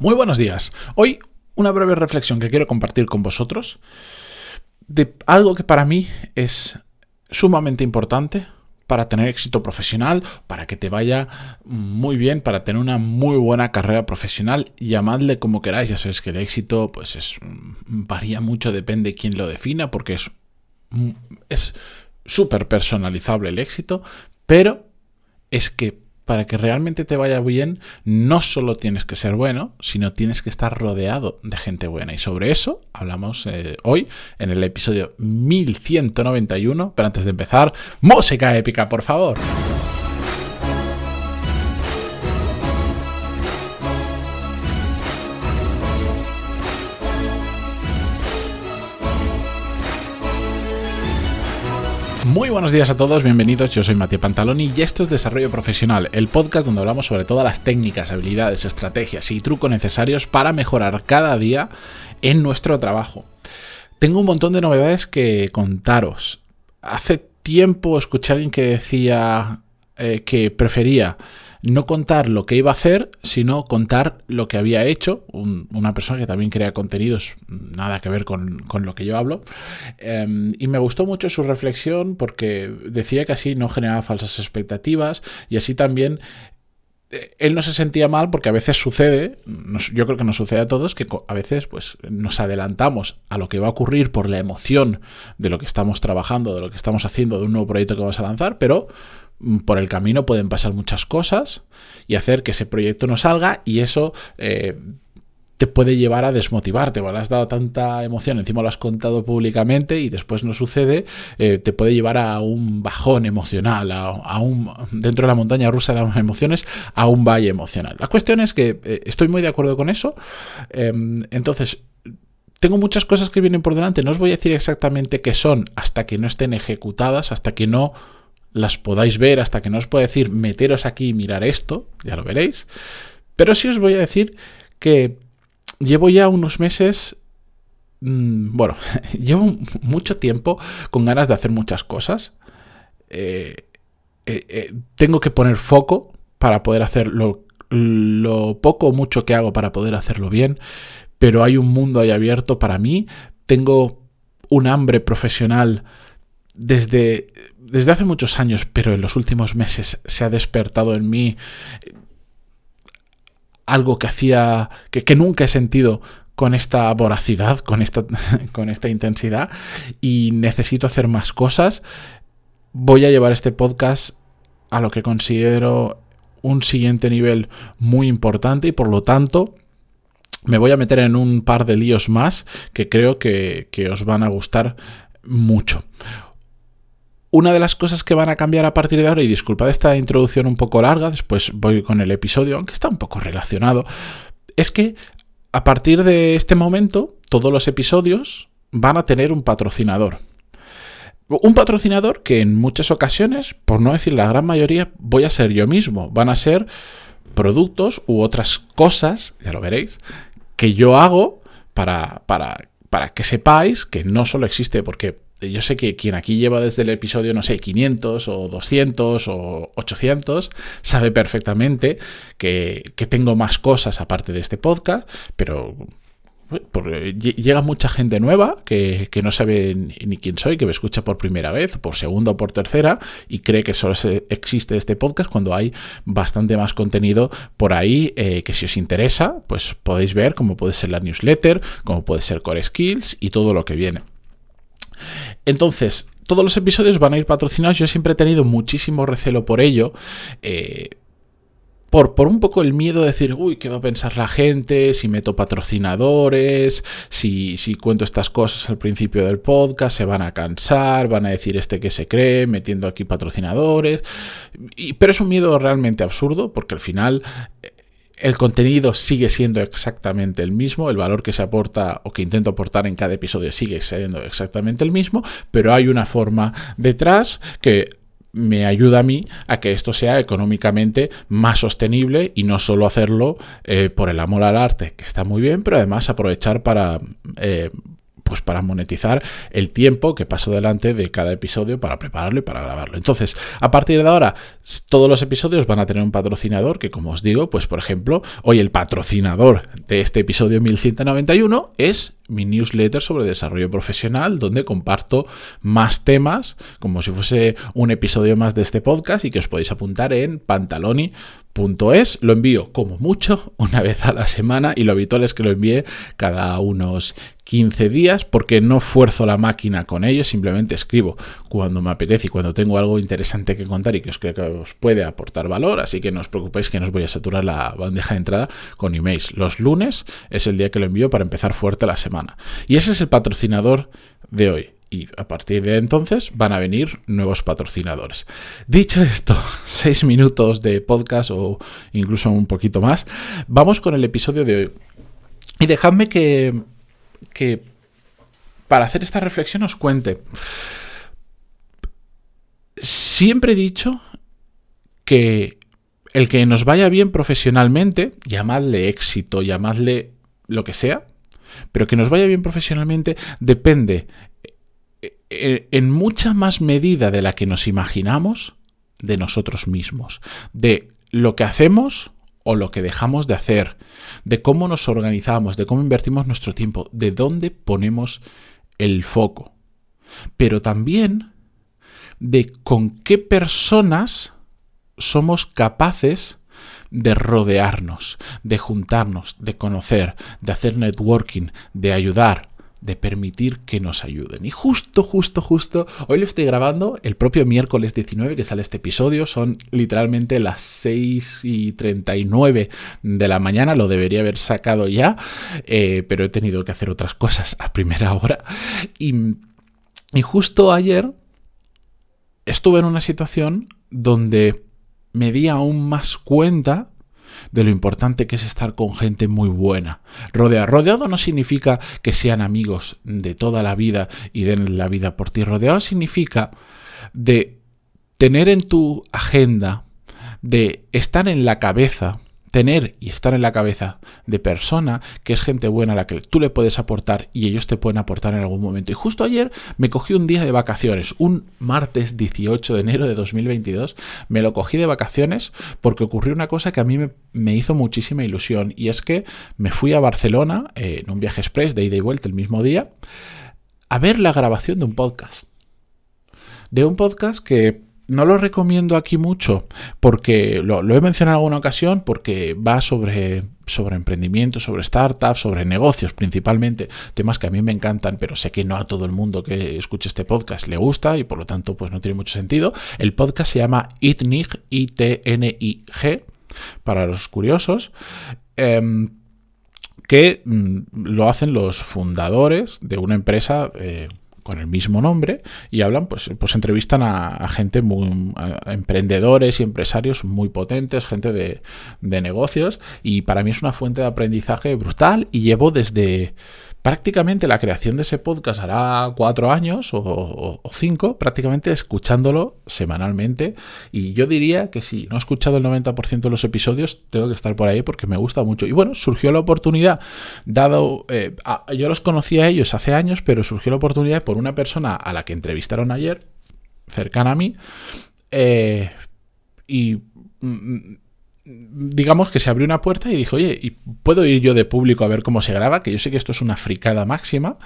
Muy buenos días. Hoy una breve reflexión que quiero compartir con vosotros de algo que para mí es sumamente importante para tener éxito profesional, para que te vaya muy bien, para tener una muy buena carrera profesional, llamadle como queráis, ya sabéis que el éxito pues es varía mucho, depende de quién lo defina, porque es es súper personalizable el éxito, pero es que para que realmente te vaya bien, no solo tienes que ser bueno, sino tienes que estar rodeado de gente buena. Y sobre eso hablamos eh, hoy en el episodio 1191. Pero antes de empezar, música épica, por favor. Muy buenos días a todos, bienvenidos. Yo soy Matías Pantaloni y esto es Desarrollo Profesional, el podcast donde hablamos sobre todas las técnicas, habilidades, estrategias y trucos necesarios para mejorar cada día en nuestro trabajo. Tengo un montón de novedades que contaros. Hace tiempo escuché a alguien que decía eh, que prefería no contar lo que iba a hacer, sino contar lo que había hecho. una persona que también crea contenidos, nada que ver con, lo que yo hablo. Em, y me gustó mucho su reflexión porque decía que así no generaba falsas expectativas y así también eh, él no se sentía mal porque a veces sucede, yo creo que nos sucede a todos, que a veces pues, nos adelantamos a lo que va a ocurrir por la emoción de lo que estamos trabajando, de lo que estamos haciendo, de un nuevo proyecto que vamos a lanzar, pero por el camino pueden pasar muchas cosas y hacer que ese proyecto no salga y eso eh, te puede llevar a desmotivarte. Bueno, has dado tanta emoción, encima lo has contado públicamente y después no sucede, eh, te puede llevar a un bajón emocional, a, un, dentro de la montaña rusa de las emociones, a un valle emocional. La cuestión es que eh, estoy muy de acuerdo con eso. Em, entonces, tengo muchas cosas que vienen por delante. No os voy a decir exactamente qué son hasta que no estén ejecutadas, hasta que no las podáis ver hasta que no os pueda decir meteros aquí y mirar esto, ya lo veréis. Pero sí os voy a decir que llevo ya unos meses, mm, bueno, llevo mucho tiempo con ganas de hacer muchas cosas. Eh, eh, eh, tengo que poner foco para poder hacer lo, lo poco o mucho que hago para poder hacerlo bien, pero hay un mundo ahí abierto para mí. Tengo un hambre profesional desde desde hace muchos años, pero en los últimos meses se ha despertado en mí algo que hacía, que, nunca he sentido con esta voracidad, con esta, con esta intensidad y necesito hacer más cosas. Voy a llevar este podcast a lo que considero un siguiente nivel muy importante y por lo tanto me voy a meter en un par de líos más que creo que, que os van a gustar mucho. Una de las cosas que van a cambiar a partir de ahora, y disculpad esta introducción un poco larga, después voy con el episodio, aunque está un poco relacionado, es que a partir de este momento todos los episodios van a tener un patrocinador. Un patrocinador que en muchas ocasiones, por no decir la gran mayoría, voy a ser yo mismo. Van a ser productos u otras cosas, ya lo veréis, que yo hago para, para, para que sepáis que no solo existe porque yo sé que quien aquí lleva desde el episodio, no sé, 500 o 200 o 800, sabe perfectamente que, tengo más cosas aparte de este podcast, pero llega mucha gente nueva que, no sabe ni quién soy, que me escucha por primera vez, por segunda o por tercera, y cree que solo existe este podcast cuando hay bastante más contenido por ahí eh, que si os interesa, pues podéis ver cómo puede ser la newsletter, cómo puede ser Core Skills y todo lo que viene. Entonces, todos los episodios van a ir patrocinados. Yo siempre he tenido muchísimo recelo por ello. Eh, por, por, un poco el miedo de decir, uy, ¿qué va a pensar la gente? Si meto patrocinadores, si, si cuento estas cosas al principio del podcast, se van a cansar, van a decir este que se cree, metiendo aquí patrocinadores. Y, pero es un miedo realmente absurdo, porque al final el contenido sigue siendo exactamente el mismo, el valor que se aporta o que intento aportar en cada episodio sigue siendo exactamente el mismo, pero hay una forma detrás que me ayuda a mí a que esto sea económicamente más sostenible y no solo hacerlo eh, por el amor al arte, que está muy bien, pero además aprovechar para... Eh, pues para monetizar el tiempo que paso delante de cada episodio para prepararlo y para grabarlo. Entonces, a partir de ahora, todos los episodios van a tener un patrocinador que, como os digo, pues por ejemplo, hoy el patrocinador de este episodio 1191 es mi newsletter sobre desarrollo profesional, donde comparto más temas, como si fuese un episodio más de este podcast y que os podéis apuntar en pantaloni.es. Lo envío como mucho una vez a la semana y lo habitual es que lo envíe cada unos 15 días porque no fuerzo la máquina con ello, simplemente escribo cuando me apetece y cuando tengo algo interesante que contar y que os creo que os puede aportar valor, así que no os preocupéis que no os voy a saturar la bandeja de entrada con emails. Los lunes es el día que lo envío para empezar fuerte la semana. Y ese es el patrocinador de hoy. Y a partir de entonces van a venir nuevos patrocinadores. Dicho esto, seis minutos de podcast o incluso un poquito más, vamos con el episodio de hoy. Y dejadme que que para hacer esta reflexión os cuente. Siempre he dicho que el que nos vaya bien profesionalmente, llamadle éxito, llamadle lo que sea, pero que nos vaya bien profesionalmente depende en mucha más medida de la que nos imaginamos de nosotros mismos, de lo que hacemos o lo que dejamos de hacer, de cómo nos organizamos, de cómo invertimos nuestro tiempo, de dónde ponemos el foco. Pero también de con qué personas somos capaces de rodearnos, de juntarnos, de conocer, de hacer networking, de ayudar, de permitir que nos ayuden. Y justo, justo, justo, hoy lo estoy grabando el propio miércoles 19 que sale este episodio, son literalmente las 6 y 39 de la mañana, lo debería haber sacado ya, eh, pero he tenido que hacer otras cosas a primera hora. Y, y justo ayer estuve en una situación donde me di aún más cuenta de lo importante que es estar con gente muy buena. Rodeado. Rodeado no significa que sean amigos de toda la vida y den la vida por ti. Rodeado significa de tener en tu agenda, de estar en la cabeza tener y estar en la cabeza de persona que es gente buena a la que tú le puedes aportar y ellos te pueden aportar en algún momento. Y justo ayer me cogí un día de vacaciones, un martes 18 de enero de 2022, me lo cogí de vacaciones porque ocurrió una cosa que a mí me, hizo muchísima ilusión y es que me fui a Barcelona eh, en un viaje express de ida y vuelta el mismo día a ver la grabación de un podcast. De un podcast que no lo recomiendo aquí mucho porque lo, he mencionado en alguna ocasión porque va sobre, sobre emprendimiento, sobre startups, sobre negocios principalmente, temas que a mí me encantan, pero sé que no a todo el mundo que escuche este podcast le gusta y por lo tanto pues no tiene mucho sentido. El podcast se llama ITNIG, I-T-N-I-G, para los curiosos. Em, que mm, lo hacen los fundadores de una empresa eh, con el mismo nombre y hablan, pues, pues entrevistan a, gente muy, emprendedores y empresarios muy potentes, gente de, de negocios y para mí es una fuente de aprendizaje brutal y llevo desde prácticamente la creación de ese podcast hará cuatro años o, cinco, prácticamente escuchándolo semanalmente. Y yo diría que si no he escuchado el 90% de los episodios, tengo que estar por ahí porque me gusta mucho. Y bueno, surgió la oportunidad, dado, eh, yo los conocí a ellos hace años, pero surgió la oportunidad por una persona a la que entrevistaron ayer, cercana a mí, eh, y mm, digamos que se abrió una puerta y dijo, oye, ¿y ¿puedo ir yo de público a ver cómo se graba? Que yo sé que esto es una fricada máxima,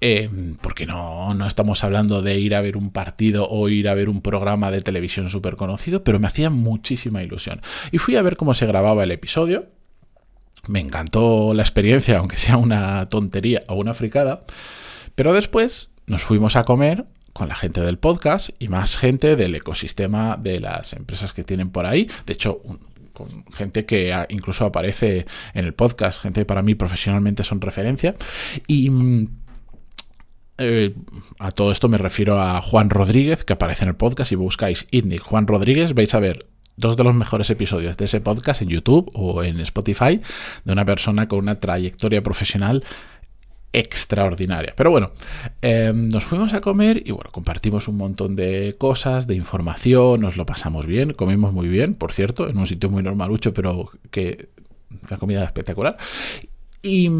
eh, porque no, no estamos hablando de ir a ver un partido o ir a ver un programa de televisión súper conocido, pero me hacía muchísima ilusión. Y fui a ver cómo se grababa el episodio. Me encantó la experiencia, aunque sea una tontería o una fricada. Pero después nos fuimos a comer con la gente del podcast y más gente del ecosistema de las empresas que tienen por ahí. De hecho, con gente que incluso aparece en el podcast, gente que para mí profesionalmente son referencia. Y mm, eh, a todo esto me refiero a Juan Rodríguez, que aparece en el podcast. Si buscáis Indie Juan Rodríguez, vais a ver dos de los mejores episodios de ese podcast en YouTube o en Spotify de una persona con una trayectoria profesional extraordinaria. Pero bueno, em, nos fuimos a comer y bueno, compartimos un montón de cosas, de información, nos lo pasamos bien, comimos muy bien, por cierto, en un sitio muy normalucho, pero que la comida espectacular. Y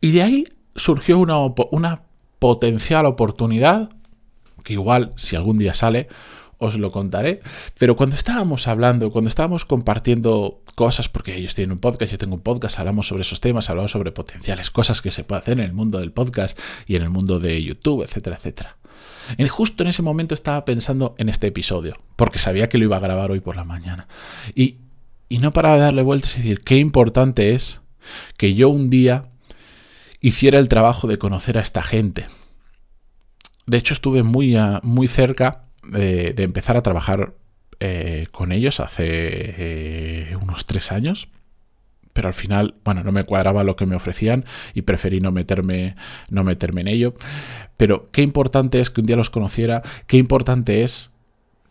Y de ahí surgió una, una potencial oportunidad, que igual si algún día sale, os lo contaré. Pero cuando estábamos hablando, cuando estábamos compartiendo cosas, porque ellos tienen un podcast, yo tengo un podcast, hablamos sobre esos temas, hablamos sobre potenciales cosas que se puede hacer en el mundo del podcast y en el mundo de YouTube, etcétera, etcétera. En, justo en ese momento estaba pensando en este episodio, porque sabía que lo iba a grabar hoy por la mañana. Y, y no paraba de darle vueltas y decir qué importante es que yo un día hiciera el trabajo de conocer a esta gente. De hecho, estuve muy, muy cerca de, empezar a trabajar eh, con ellos hace eh, unos tres años. Pero al final, bueno, no me cuadraba lo que me ofrecían y preferí no meterme, no meterme en ello. Pero qué importante es que un día los conociera, qué importante es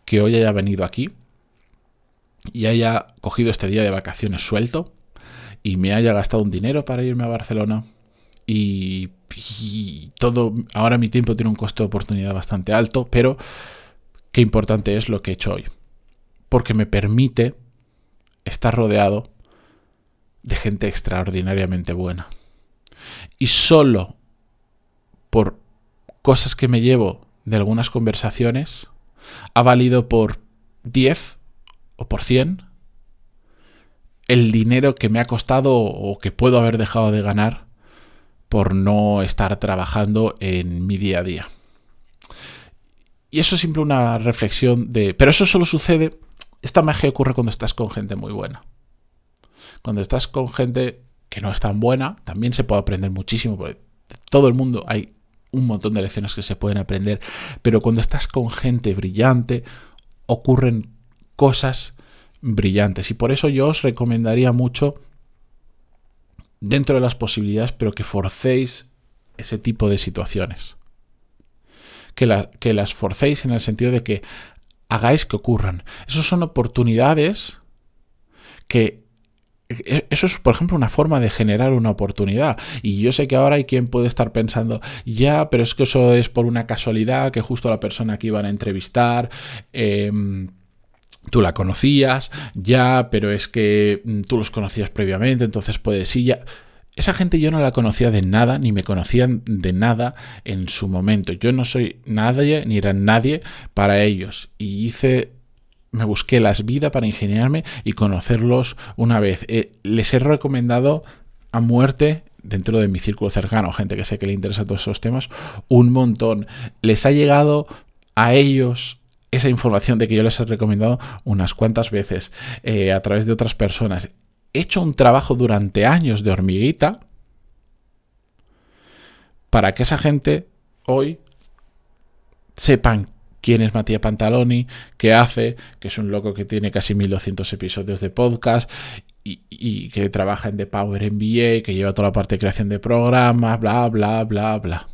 que hoy haya venido aquí y haya cogido este día de vacaciones suelto y me haya gastado un dinero para irme a Barcelona y, y, todo, ahora mi tiempo tiene un costo de oportunidad bastante alto, pero qué importante es lo que he hecho hoy. Porque me permite estar rodeado de gente extraordinariamente buena. Y solo por cosas que me llevo de algunas conversaciones, ha valido por 10 o por 100 el dinero que me ha costado o que puedo haber dejado de ganar por no estar trabajando en mi día a día. Y eso es siempre una reflexión de... Pero eso solo sucede, esta magia ocurre cuando estás con gente muy buena. Cuando estás con gente que no es tan buena, también se puede aprender muchísimo, porque todo el mundo hay un montón de lecciones que se pueden aprender, pero cuando estás con gente brillante, ocurren cosas brillantes. Y por eso yo os recomendaría mucho, dentro de las posibilidades, pero que forcéis ese tipo de situaciones que, las forcéis en el sentido de que hagáis que ocurran. Esas son oportunidades que e, eso es, por ejemplo, una forma de generar una oportunidad. Y yo sé que ahora hay quien puede estar pensando, ya, pero es que eso es por una casualidad, que justo la persona que iban a entrevistar, em, tú la conocías, ya, pero es que mm, tú los conocías previamente, entonces puedes ir ya. Esa gente yo no la conocía de nada, ni me conocían de nada en su momento. Yo no soy nadie, ni era nadie para ellos. Y hice me busqué las vidas para ingeniarme y conocerlos una vez. Eh, les he recomendado a muerte dentro de mi círculo cercano, gente que sé que le interesa todos esos temas, un montón. Les ha llegado a ellos esa información de que yo les he recomendado unas cuantas veces eh, a través de otras personas hecho un trabajo durante años de hormiguita para que esa gente hoy sepan quién es Matías Pantaloni, qué hace, que es un loco que tiene casi 1200 episodios de podcast y, que trabaja en The Power MBA, que lleva toda la parte de creación de programas, bla, bla, bla, bla.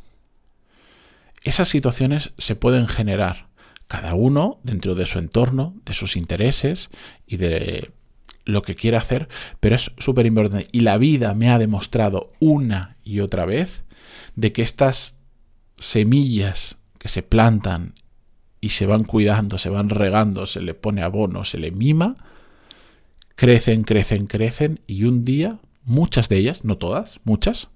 Esas situaciones se pueden generar, cada uno dentro de su entorno, de sus intereses y de lo que quiere hacer, pero es súper importante. Y la vida me ha demostrado una y otra vez de que estas semillas que se plantan y se van cuidando, se van regando, se le pone abono, se le mima, crecen, crecen, crecen y un día, muchas de ellas, no todas, muchas,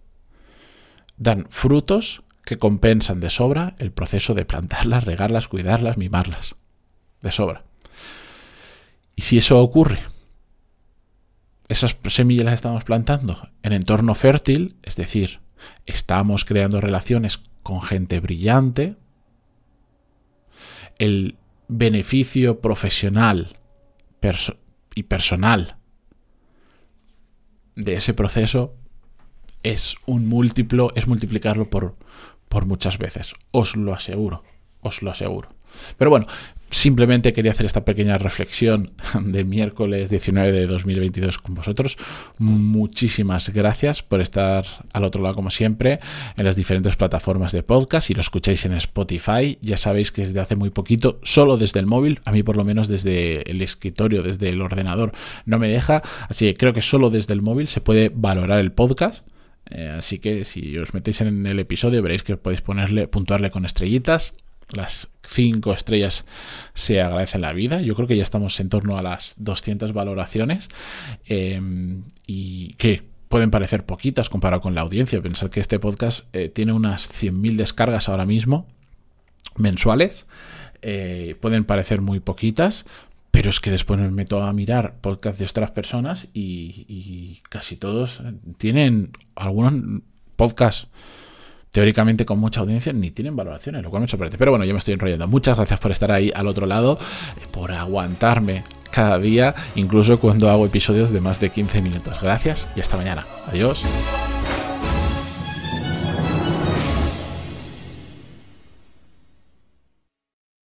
dan frutos que compensan de sobra el proceso de plantarlas, regarlas, cuidarlas, mimarlas. De sobra. Y si eso ocurre esas semillas las estamos plantando en entorno fértil, es decir, estamos creando relaciones con gente brillante, el beneficio profesional y personal de ese proceso es un múltiplo, es multiplicarlo por, por muchas veces. Os lo aseguro, os lo aseguro. Pero bueno, simplemente quería hacer esta pequeña reflexión de miércoles 19 de 2022 con vosotros. Muchísimas gracias por estar al otro lado como siempre en las diferentes plataformas de podcast. Si lo escucháis en Spotify, ya sabéis que desde hace muy poquito, solo desde el móvil, a mí por lo menos desde el escritorio, desde el ordenador, no me deja. Así que creo que solo desde el móvil se puede valorar el podcast. Eh, así que si os metéis en el episodio veréis que podéis ponerle, puntuarle con estrellitas las cinco estrellas se agradece la vida. Yo creo que ya estamos en torno a las 200 valoraciones. Em, y que pueden parecer poquitas comparado con la audiencia. Pensar que este podcast eh, tiene unas 100.000 descargas ahora mismo mensuales. Eh, pueden parecer muy poquitas, pero es que después me meto a mirar podcasts de otras personas y, casi todos tienen algunos podcasts teóricamente con mucha audiencia ni tienen valoraciones, lo cual me sorprende. Pero bueno, yo me estoy enrollando. Muchas gracias por estar ahí al otro lado, por aguantarme cada día, incluso cuando hago episodios de más de 15 minutos. Gracias y hasta mañana. Adiós.